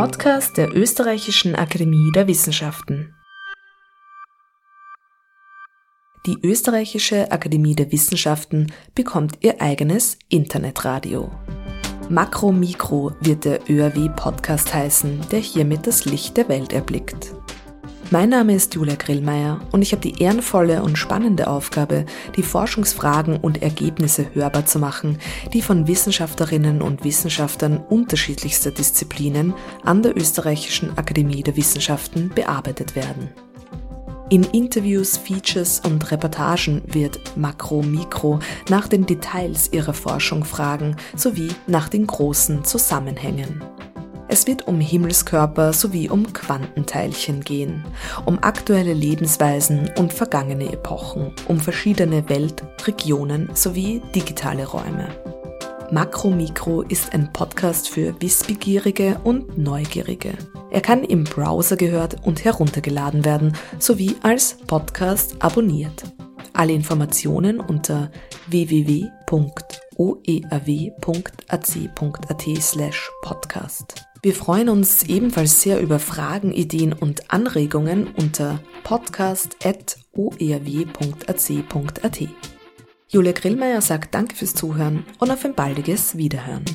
Podcast der Österreichischen Akademie der Wissenschaften. Die Österreichische Akademie der Wissenschaften bekommt ihr eigenes Internetradio. Makro Mikro wird der ÖRW-Podcast heißen, der hiermit das Licht der Welt erblickt. Mein Name ist Julia Grillmeier und ich habe die ehrenvolle und spannende Aufgabe, die Forschungsfragen und Ergebnisse hörbar zu machen, die von Wissenschaftlerinnen und Wissenschaftlern unterschiedlichster Disziplinen an der Österreichischen Akademie der Wissenschaften bearbeitet werden. In Interviews, Features und Reportagen wird Makro Mikro nach den Details ihrer Forschung fragen sowie nach den großen Zusammenhängen. Es wird um Himmelskörper sowie um Quantenteilchen gehen, um aktuelle Lebensweisen und vergangene Epochen, um verschiedene Weltregionen sowie digitale Räume. Makro Mikro ist ein Podcast für Wissbegierige und Neugierige. Er kann im Browser gehört und heruntergeladen werden, sowie als Podcast abonniert. Alle Informationen unter www.oeaw.ac.at/podcast. Wir freuen uns ebenfalls sehr über Fragen, Ideen und Anregungen unter podcast.oerw.ac.at. Julia Grillmeier sagt Danke fürs Zuhören und auf ein baldiges Wiederhören.